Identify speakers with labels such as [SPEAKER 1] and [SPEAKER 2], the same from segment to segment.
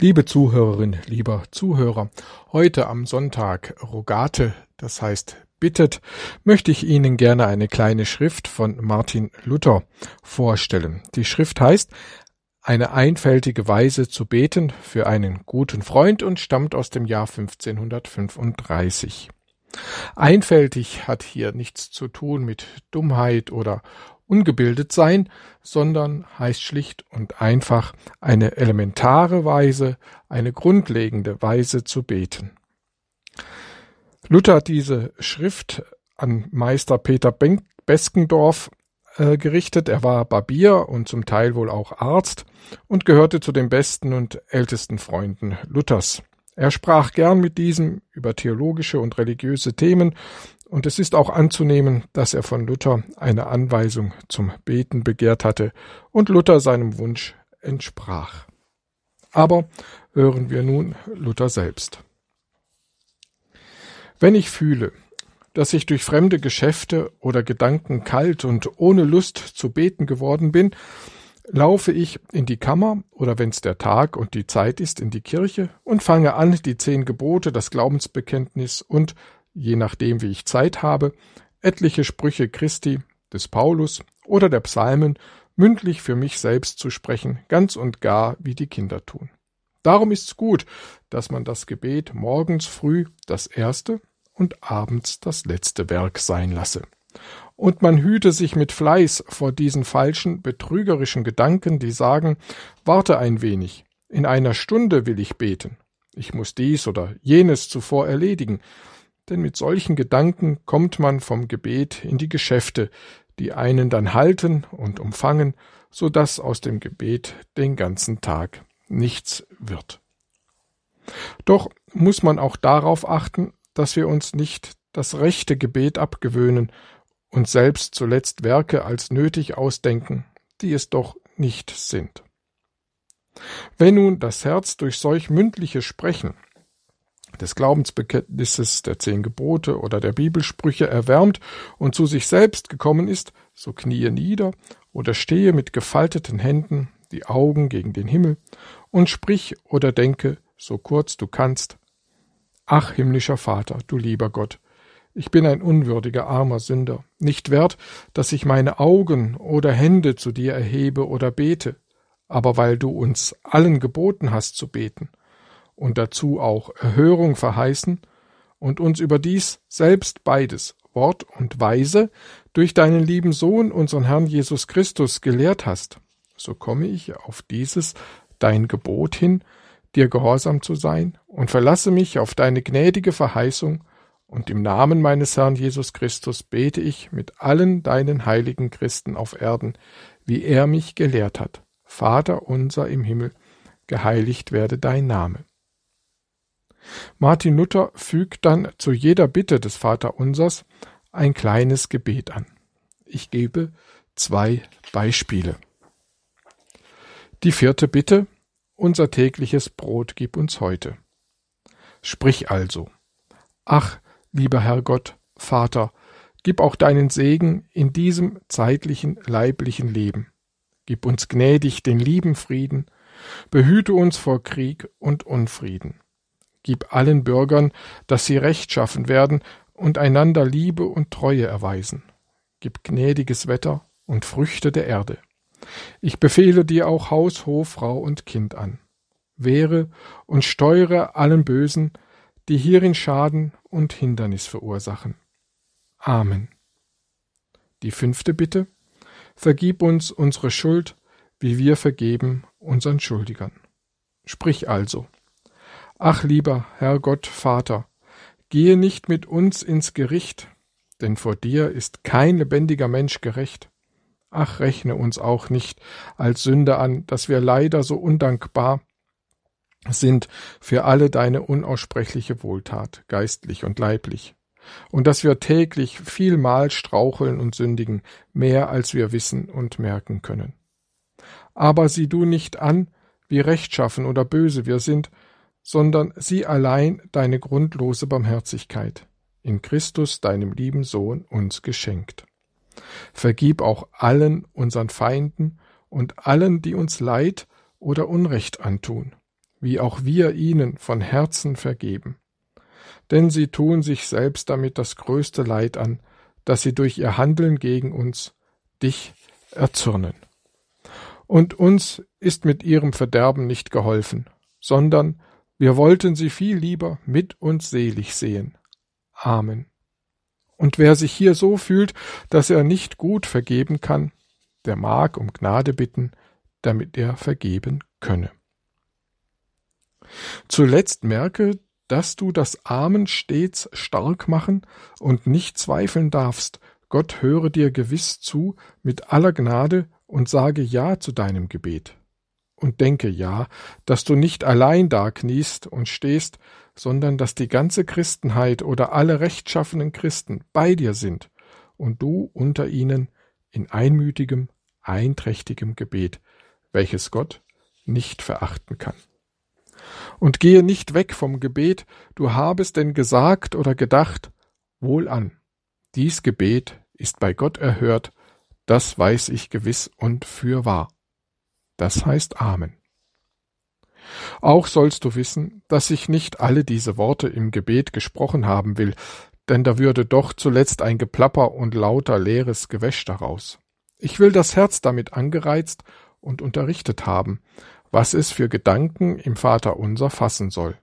[SPEAKER 1] Liebe Zuhörerin, lieber Zuhörer, heute am Sonntag Rogate, das heißt bittet, möchte ich Ihnen gerne eine kleine Schrift von Martin Luther vorstellen. Die Schrift heißt Eine einfältige Weise zu beten für einen guten Freund und stammt aus dem Jahr 1535. Einfältig hat hier nichts zu tun mit Dummheit oder ungebildet sein, sondern heißt schlicht und einfach eine elementare Weise, eine grundlegende Weise zu beten. Luther hat diese Schrift an Meister Peter Beskendorf äh, gerichtet. Er war Barbier und zum Teil wohl auch Arzt und gehörte zu den besten und ältesten Freunden Luthers. Er sprach gern mit diesem über theologische und religiöse Themen und es ist auch anzunehmen, dass er von Luther eine Anweisung zum Beten begehrt hatte und Luther seinem Wunsch entsprach. Aber hören wir nun Luther selbst. Wenn ich fühle, dass ich durch fremde Geschäfte oder Gedanken kalt und ohne Lust zu beten geworden bin, laufe ich in die Kammer oder wenn's der Tag und die Zeit ist, in die Kirche und fange an, die zehn Gebote, das Glaubensbekenntnis und je nachdem wie ich Zeit habe, etliche Sprüche Christi, des Paulus oder der Psalmen mündlich für mich selbst zu sprechen, ganz und gar wie die Kinder tun. Darum ist's gut, dass man das Gebet morgens früh das erste und abends das letzte Werk sein lasse. Und man hüte sich mit Fleiß vor diesen falschen, betrügerischen Gedanken, die sagen, warte ein wenig, in einer Stunde will ich beten, ich muss dies oder jenes zuvor erledigen, denn mit solchen Gedanken kommt man vom Gebet in die Geschäfte, die einen dann halten und umfangen, so dass aus dem Gebet den ganzen Tag nichts wird. Doch muss man auch darauf achten, dass wir uns nicht das rechte Gebet abgewöhnen und selbst zuletzt Werke als nötig ausdenken, die es doch nicht sind. Wenn nun das Herz durch solch mündliche Sprechen des Glaubensbekenntnisses, der zehn Gebote oder der Bibelsprüche erwärmt und zu sich selbst gekommen ist, so kniee nieder oder stehe mit gefalteten Händen, die Augen gegen den Himmel, und sprich oder denke, so kurz du kannst, Ach, himmlischer Vater, du lieber Gott, ich bin ein unwürdiger armer Sünder, nicht wert, dass ich meine Augen oder Hände zu dir erhebe oder bete, aber weil du uns allen geboten hast zu beten, und dazu auch Erhörung verheißen und uns überdies selbst beides, Wort und Weise, durch deinen lieben Sohn, unseren Herrn Jesus Christus, gelehrt hast, so komme ich auf dieses dein Gebot hin, dir gehorsam zu sein, und verlasse mich auf deine gnädige Verheißung, und im Namen meines Herrn Jesus Christus bete ich mit allen deinen heiligen Christen auf Erden, wie er mich gelehrt hat. Vater unser im Himmel, geheiligt werde dein Name. Martin Luther fügt dann zu jeder Bitte des Vaterunsers ein kleines Gebet an. Ich gebe zwei Beispiele. Die vierte Bitte Unser tägliches Brot gib uns heute. Sprich also Ach, lieber Herr Gott, Vater, gib auch deinen Segen in diesem zeitlichen leiblichen Leben. Gib uns gnädig den lieben Frieden, behüte uns vor Krieg und Unfrieden. Gib allen Bürgern, dass sie rechtschaffen werden und einander Liebe und Treue erweisen. Gib gnädiges Wetter und Früchte der Erde. Ich befehle dir auch Haus, Hof, Frau und Kind an. Wehre und steuere allen Bösen, die hierin Schaden und Hindernis verursachen. Amen. Die fünfte Bitte. Vergib uns unsere Schuld, wie wir vergeben unseren Schuldigern. Sprich also. Ach lieber Herr Gott Vater, gehe nicht mit uns ins Gericht, denn vor dir ist kein lebendiger Mensch gerecht. Ach, rechne uns auch nicht als Sünde an, dass wir leider so undankbar sind für alle deine unaussprechliche Wohltat, geistlich und leiblich, und dass wir täglich vielmal straucheln und sündigen, mehr als wir wissen und merken können. Aber sieh du nicht an, wie rechtschaffen oder böse wir sind, sondern sieh allein deine grundlose Barmherzigkeit, in Christus, deinem lieben Sohn, uns geschenkt. Vergib auch allen unseren Feinden und allen, die uns Leid oder Unrecht antun. wie auch wir ihnen von Herzen vergeben. Denn sie tun sich selbst damit das größte Leid an, dass sie durch ihr Handeln gegen uns dich erzürnen. Und uns ist mit ihrem Verderben nicht geholfen, sondern wir wollten sie viel lieber mit uns selig sehen. Amen. Und wer sich hier so fühlt, dass er nicht gut vergeben kann, der mag um Gnade bitten, damit er vergeben könne. Zuletzt merke, dass du das Amen stets stark machen und nicht zweifeln darfst, Gott höre dir gewiss zu mit aller Gnade und sage Ja zu deinem Gebet. Und denke ja, dass du nicht allein da kniest und stehst, sondern dass die ganze Christenheit oder alle rechtschaffenen Christen bei dir sind und du unter ihnen in einmütigem, einträchtigem Gebet, welches Gott nicht verachten kann. Und gehe nicht weg vom Gebet, du habest denn gesagt oder gedacht, wohl an. Dies Gebet ist bei Gott erhört, das weiß ich gewiss und für wahr. Das heißt Amen. Auch sollst du wissen, dass ich nicht alle diese Worte im Gebet gesprochen haben will, denn da würde doch zuletzt ein Geplapper und lauter leeres Gewäsch daraus. Ich will das Herz damit angereizt und unterrichtet haben, was es für Gedanken im Vaterunser fassen soll.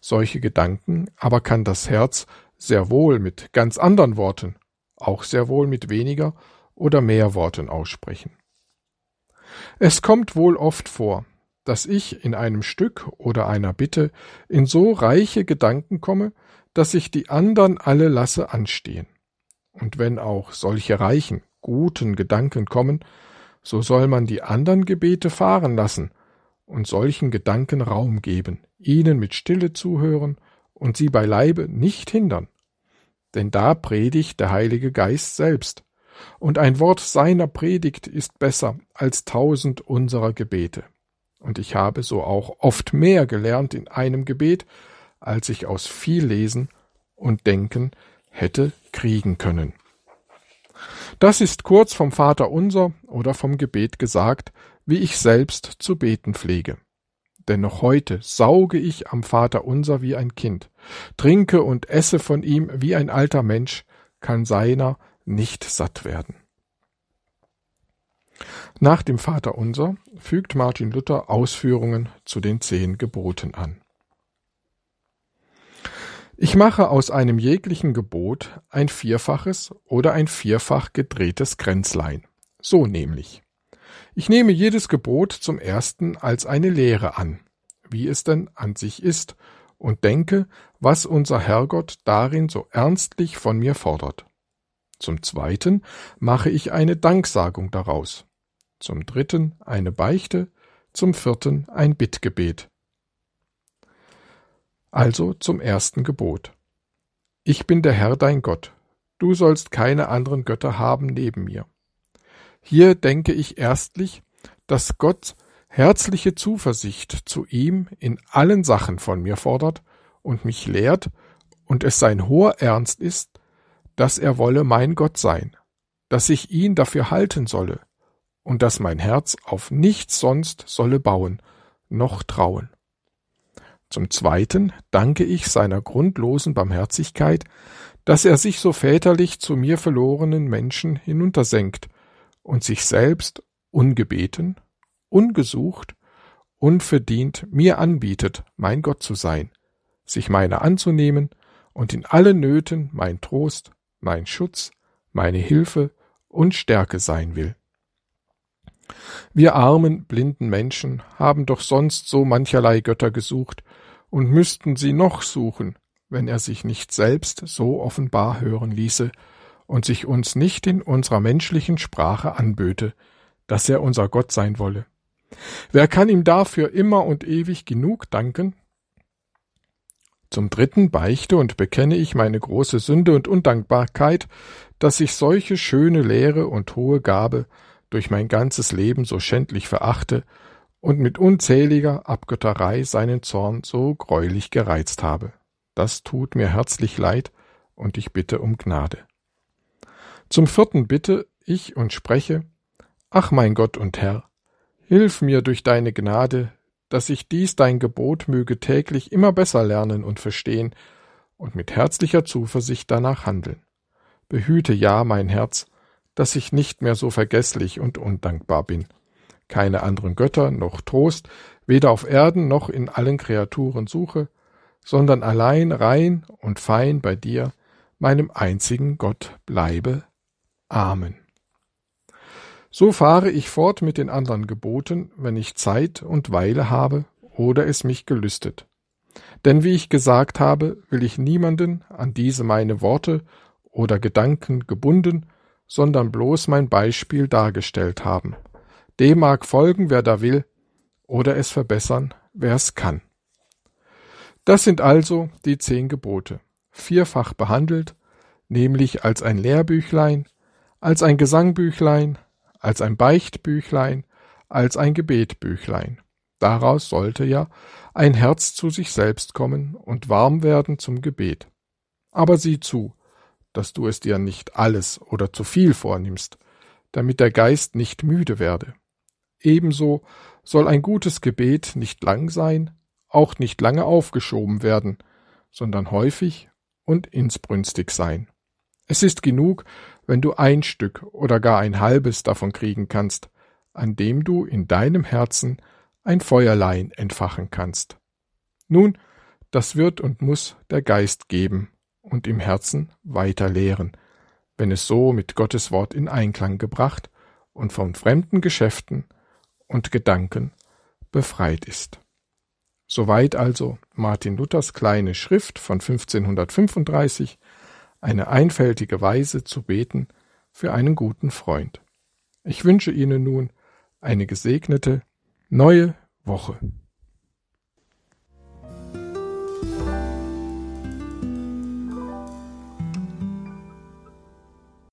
[SPEAKER 1] Solche Gedanken aber kann das Herz sehr wohl mit ganz anderen Worten, auch sehr wohl mit weniger oder mehr Worten aussprechen. Es kommt wohl oft vor, dass ich in einem Stück oder einer Bitte in so reiche Gedanken komme, dass ich die andern alle lasse anstehen. Und wenn auch solche reichen, guten Gedanken kommen, so soll man die andern Gebete fahren lassen und solchen Gedanken Raum geben, ihnen mit Stille zuhören und sie beileibe nicht hindern. Denn da predigt der Heilige Geist selbst, und ein Wort seiner Predigt ist besser als tausend unserer Gebete. Und ich habe so auch oft mehr gelernt in einem Gebet, als ich aus viel Lesen und Denken hätte kriegen können. Das ist kurz vom Vater unser oder vom Gebet gesagt, wie ich selbst zu beten pflege. Denn noch heute sauge ich am Vater unser wie ein Kind, trinke und esse von ihm wie ein alter Mensch, kann seiner nicht satt werden. Nach dem Vater unser fügt Martin Luther Ausführungen zu den zehn Geboten an. Ich mache aus einem jeglichen Gebot ein vierfaches oder ein vierfach gedrehtes Kränzlein. So nämlich. Ich nehme jedes Gebot zum ersten als eine Lehre an, wie es denn an sich ist, und denke, was unser Herrgott darin so ernstlich von mir fordert. Zum zweiten mache ich eine Danksagung daraus, zum dritten eine Beichte, zum vierten ein Bittgebet. Also zum ersten Gebot. Ich bin der Herr dein Gott, du sollst keine anderen Götter haben neben mir. Hier denke ich erstlich, dass Gott herzliche Zuversicht zu ihm in allen Sachen von mir fordert und mich lehrt, und es sein hoher Ernst ist, dass er wolle mein Gott sein, dass ich ihn dafür halten solle, und dass mein Herz auf nichts sonst solle bauen, noch trauen. Zum Zweiten danke ich seiner grundlosen Barmherzigkeit, dass er sich so väterlich zu mir verlorenen Menschen hinuntersenkt und sich selbst ungebeten, ungesucht, unverdient mir anbietet, mein Gott zu sein, sich meiner anzunehmen und in allen Nöten mein Trost, mein Schutz, meine Hilfe und Stärke sein will. Wir armen, blinden Menschen haben doch sonst so mancherlei Götter gesucht und müssten sie noch suchen, wenn er sich nicht selbst so offenbar hören ließe und sich uns nicht in unserer menschlichen Sprache anböte, dass er unser Gott sein wolle. Wer kann ihm dafür immer und ewig genug danken? Zum dritten beichte und bekenne ich meine große Sünde und Undankbarkeit, dass ich solche schöne Lehre und hohe Gabe durch mein ganzes Leben so schändlich verachte und mit unzähliger Abgötterei seinen Zorn so greulich gereizt habe. Das tut mir herzlich leid, und ich bitte um Gnade. Zum vierten bitte ich und spreche, Ach mein Gott und Herr, hilf mir durch deine Gnade, dass ich dies dein Gebot möge täglich immer besser lernen und verstehen und mit herzlicher Zuversicht danach handeln. Behüte ja mein Herz, dass ich nicht mehr so vergesslich und undankbar bin. Keine anderen Götter noch Trost, weder auf Erden noch in allen Kreaturen suche, sondern allein rein und fein bei dir, meinem einzigen Gott bleibe. Amen. So fahre ich fort mit den anderen Geboten, wenn ich Zeit und Weile habe oder es mich gelüstet. Denn wie ich gesagt habe, will ich niemanden an diese meine Worte oder Gedanken gebunden, sondern bloß mein Beispiel dargestellt haben. Dem mag folgen, wer da will, oder es verbessern, wer es kann. Das sind also die zehn Gebote, vierfach behandelt, nämlich als ein Lehrbüchlein, als ein Gesangbüchlein, als ein Beichtbüchlein, als ein Gebetbüchlein. Daraus sollte ja ein Herz zu sich selbst kommen und warm werden zum Gebet. Aber sieh zu, dass du es dir nicht alles oder zu viel vornimmst, damit der Geist nicht müde werde. Ebenso soll ein gutes Gebet nicht lang sein, auch nicht lange aufgeschoben werden, sondern häufig und insbrünstig sein. Es ist genug, wenn du ein Stück oder gar ein halbes davon kriegen kannst, an dem du in deinem Herzen ein Feuerlein entfachen kannst. Nun, das wird und muss der Geist geben und im Herzen weiter lehren, wenn es so mit Gottes Wort in Einklang gebracht und von fremden Geschäften und Gedanken befreit ist. Soweit also Martin Luthers kleine Schrift von 1535, eine einfältige Weise zu beten für einen guten Freund. Ich wünsche Ihnen nun eine gesegnete neue Woche.